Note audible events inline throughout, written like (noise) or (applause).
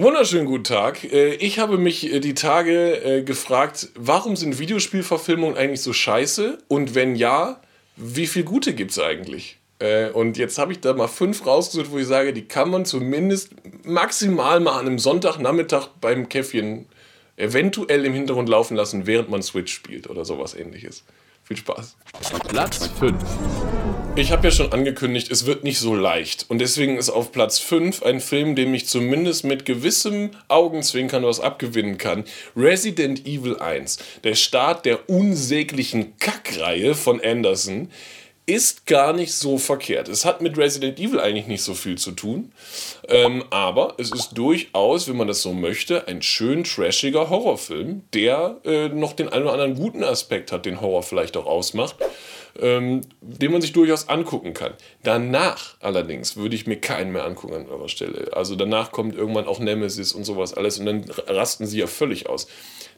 Wunderschönen guten Tag. Äh, ich habe mich äh, die Tage äh, gefragt, warum sind Videospielverfilmungen eigentlich so scheiße? Und wenn ja, wie viel gute gibt es eigentlich? Und jetzt habe ich da mal fünf rausgesucht, wo ich sage, die kann man zumindest maximal mal an einem Sonntagnachmittag beim Käffchen eventuell im Hintergrund laufen lassen, während man Switch spielt oder sowas ähnliches. Viel Spaß. Platz 5. Ich habe ja schon angekündigt, es wird nicht so leicht. Und deswegen ist auf Platz 5 ein Film, dem ich zumindest mit gewissem Augenzwinkern was abgewinnen kann. Resident Evil 1. Der Start der unsäglichen Kackreihe von Anderson ist gar nicht so verkehrt. Es hat mit Resident Evil eigentlich nicht so viel zu tun, ähm, aber es ist durchaus, wenn man das so möchte, ein schön trashiger Horrorfilm, der äh, noch den einen oder anderen guten Aspekt hat, den Horror vielleicht auch ausmacht, ähm, den man sich durchaus angucken kann. Danach allerdings würde ich mir keinen mehr angucken an eurer Stelle. Also danach kommt irgendwann auch Nemesis und sowas alles und dann rasten sie ja völlig aus.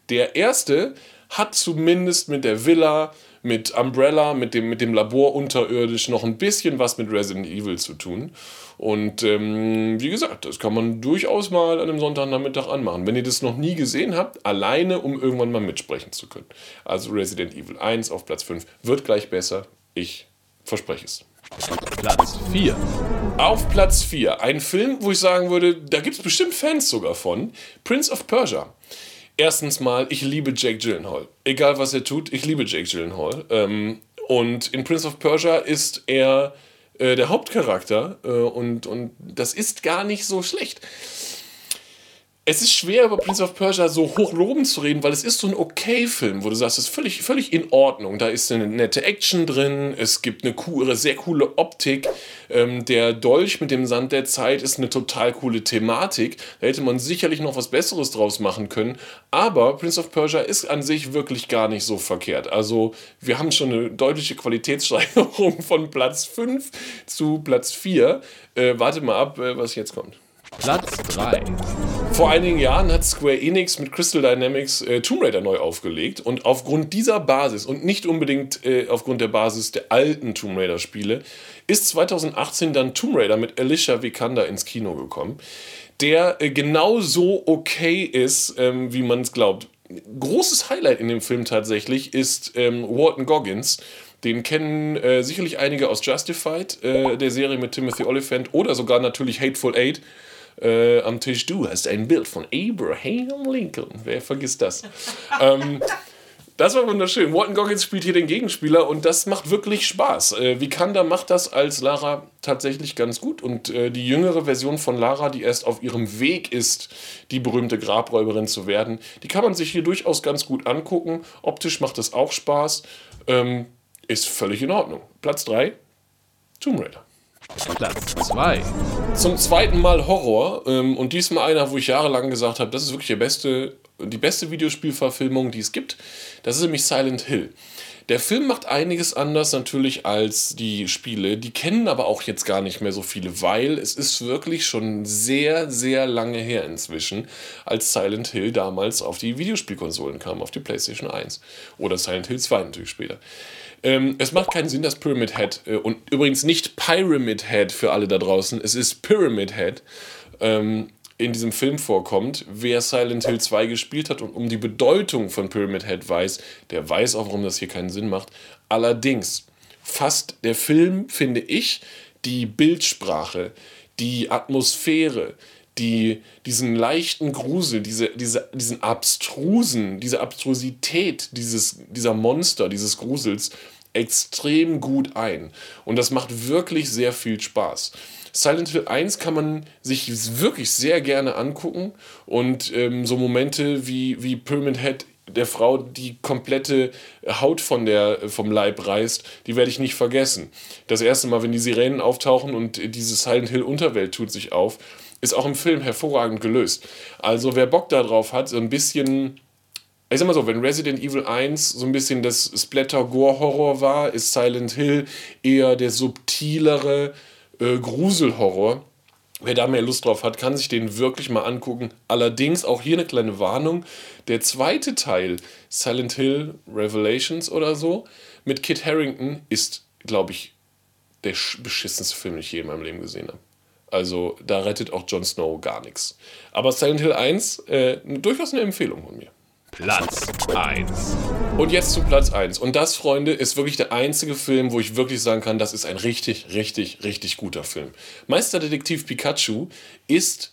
Der erste hat zumindest mit der Villa mit Umbrella, mit dem, mit dem Labor unterirdisch noch ein bisschen was mit Resident Evil zu tun. Und ähm, wie gesagt, das kann man durchaus mal an einem Sonntagnachmittag anmachen. Wenn ihr das noch nie gesehen habt, alleine, um irgendwann mal mitsprechen zu können. Also Resident Evil 1 auf Platz 5 wird gleich besser. Ich verspreche es. Platz 4. Auf Platz 4 ein Film, wo ich sagen würde, da gibt es bestimmt Fans sogar von. Prince of Persia. Erstens mal, ich liebe Jake Gyllenhaal. Egal was er tut, ich liebe Jake Gyllenhaal. Ähm, und in Prince of Persia ist er äh, der Hauptcharakter äh, und, und das ist gar nicht so schlecht es ist schwer, über Prince of Persia so hochlobend zu reden, weil es ist so ein okay-Film, wo du sagst, es ist völlig, völlig in Ordnung. Da ist eine nette Action drin, es gibt eine coole, sehr coole Optik. Ähm, der Dolch mit dem Sand der Zeit ist eine total coole Thematik. Da hätte man sicherlich noch was Besseres draus machen können. Aber Prince of Persia ist an sich wirklich gar nicht so verkehrt. Also wir haben schon eine deutliche Qualitätssteigerung (laughs) von Platz 5 zu Platz 4. Äh, warte mal ab, äh, was jetzt kommt. Platz 3. Vor einigen Jahren hat Square Enix mit Crystal Dynamics äh, Tomb Raider neu aufgelegt und aufgrund dieser Basis und nicht unbedingt äh, aufgrund der Basis der alten Tomb Raider Spiele ist 2018 dann Tomb Raider mit Alicia Vikander ins Kino gekommen, der äh, genauso okay ist, ähm, wie man es glaubt. Großes Highlight in dem Film tatsächlich ist ähm, Walton Goggins. Den kennen äh, sicherlich einige aus Justified, äh, der Serie mit Timothy Oliphant oder sogar natürlich Hateful Eight äh, am Tisch, du hast ein Bild von Abraham Lincoln. Wer vergisst das? (laughs) ähm, das war wunderschön. Walton Goggins spielt hier den Gegenspieler und das macht wirklich Spaß. Äh, Vikander macht das als Lara tatsächlich ganz gut und äh, die jüngere Version von Lara, die erst auf ihrem Weg ist, die berühmte Grabräuberin zu werden, die kann man sich hier durchaus ganz gut angucken. Optisch macht es auch Spaß. Ähm, ist völlig in Ordnung. Platz 3, Tomb Raider. Platz 2. Zum zweiten Mal Horror ähm, und diesmal einer, wo ich jahrelang gesagt habe, das ist wirklich der beste, die beste Videospielverfilmung, die es gibt. Das ist nämlich Silent Hill. Der Film macht einiges anders natürlich als die Spiele. Die kennen aber auch jetzt gar nicht mehr so viele, weil es ist wirklich schon sehr, sehr lange her inzwischen, als Silent Hill damals auf die Videospielkonsolen kam, auf die PlayStation 1. Oder Silent Hill 2 natürlich später. Ähm, es macht keinen Sinn, dass Pyramid Head, äh, und übrigens nicht Pyramid Head für alle da draußen, es ist Pyramid Head, ähm, in diesem Film vorkommt. Wer Silent Hill 2 gespielt hat und um die Bedeutung von Pyramid Head weiß, der weiß auch, warum das hier keinen Sinn macht. Allerdings fasst der Film, finde ich, die Bildsprache, die Atmosphäre, die, diesen leichten Grusel, diese, diese, diesen abstrusen, diese Abstrusität dieses, dieser Monster, dieses Grusels extrem gut ein. Und das macht wirklich sehr viel Spaß. Silent Hill 1 kann man sich wirklich sehr gerne angucken und ähm, so Momente wie, wie Pyramid Head der Frau die komplette Haut von der, vom Leib reißt, die werde ich nicht vergessen. Das erste Mal, wenn die Sirenen auftauchen und diese Silent Hill Unterwelt tut sich auf, ist auch im Film hervorragend gelöst. Also wer Bock darauf hat, so ein bisschen ich sag mal so, wenn Resident Evil 1 so ein bisschen das Splatter-Gore-Horror war, ist Silent Hill eher der subtilere äh, Gruselhorror. Wer da mehr Lust drauf hat, kann sich den wirklich mal angucken. Allerdings auch hier eine kleine Warnung. Der zweite Teil, Silent Hill Revelations oder so, mit Kit Harrington, ist, glaube ich, der beschissenste Film, den ich je in meinem Leben gesehen habe. Also da rettet auch Jon Snow gar nichts. Aber Silent Hill 1, äh, durchaus eine Empfehlung von mir. Platz 1. Und jetzt zu Platz 1. Und das, Freunde, ist wirklich der einzige Film, wo ich wirklich sagen kann, das ist ein richtig, richtig, richtig guter Film. Meisterdetektiv Pikachu ist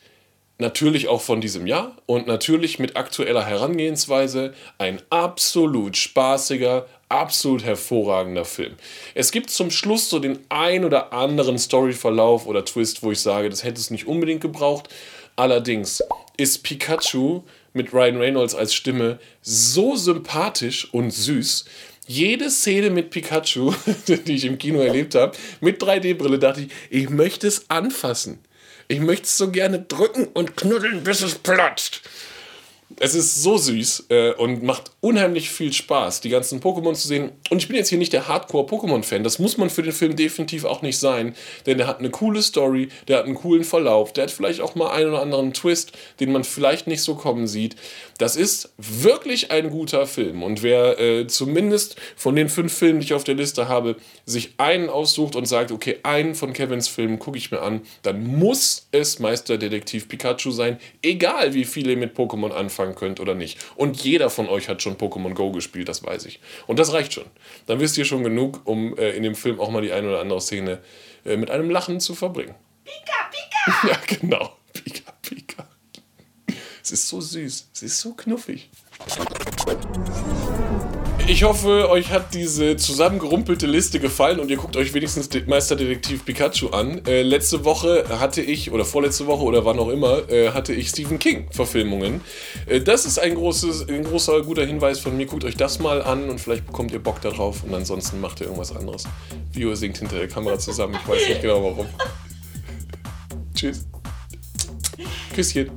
natürlich auch von diesem Jahr und natürlich mit aktueller Herangehensweise ein absolut spaßiger, absolut hervorragender Film. Es gibt zum Schluss so den ein oder anderen Storyverlauf oder Twist, wo ich sage, das hätte es nicht unbedingt gebraucht. Allerdings ist Pikachu mit Ryan Reynolds als Stimme so sympathisch und süß. Jede Szene mit Pikachu, (laughs) die ich im Kino erlebt habe, mit 3D-Brille, dachte ich, ich möchte es anfassen. Ich möchte es so gerne drücken und knuddeln, bis es platzt. Es ist so süß äh, und macht unheimlich viel Spaß, die ganzen Pokémon zu sehen. Und ich bin jetzt hier nicht der Hardcore-Pokémon-Fan. Das muss man für den Film definitiv auch nicht sein. Denn der hat eine coole Story, der hat einen coolen Verlauf, der hat vielleicht auch mal einen oder anderen Twist, den man vielleicht nicht so kommen sieht. Das ist wirklich ein guter Film. Und wer äh, zumindest von den fünf Filmen, die ich auf der Liste habe, sich einen aussucht und sagt, okay, einen von Kevins Filmen gucke ich mir an, dann muss es Meisterdetektiv Pikachu sein. Egal wie viele mit Pokémon anfangen könnt oder nicht. Und jeder von euch hat schon Pokémon Go gespielt, das weiß ich. Und das reicht schon. Dann wisst ihr schon genug, um äh, in dem Film auch mal die eine oder andere Szene äh, mit einem Lachen zu verbringen. Pika, Pika! (laughs) Ja, genau. Pika, Pika. Es ist so süß. Es ist so knuffig. Ich hoffe, euch hat diese zusammengerumpelte Liste gefallen und ihr guckt euch wenigstens De- Meisterdetektiv Pikachu an. Äh, letzte Woche hatte ich, oder vorletzte Woche oder wann auch immer, äh, hatte ich Stephen King Verfilmungen. Äh, das ist ein, großes, ein großer, guter Hinweis von mir. Guckt euch das mal an und vielleicht bekommt ihr Bock darauf und ansonsten macht ihr irgendwas anderes. Vio singt hinter der Kamera zusammen. Ich weiß nicht genau warum. (laughs) Tschüss. Küsschen.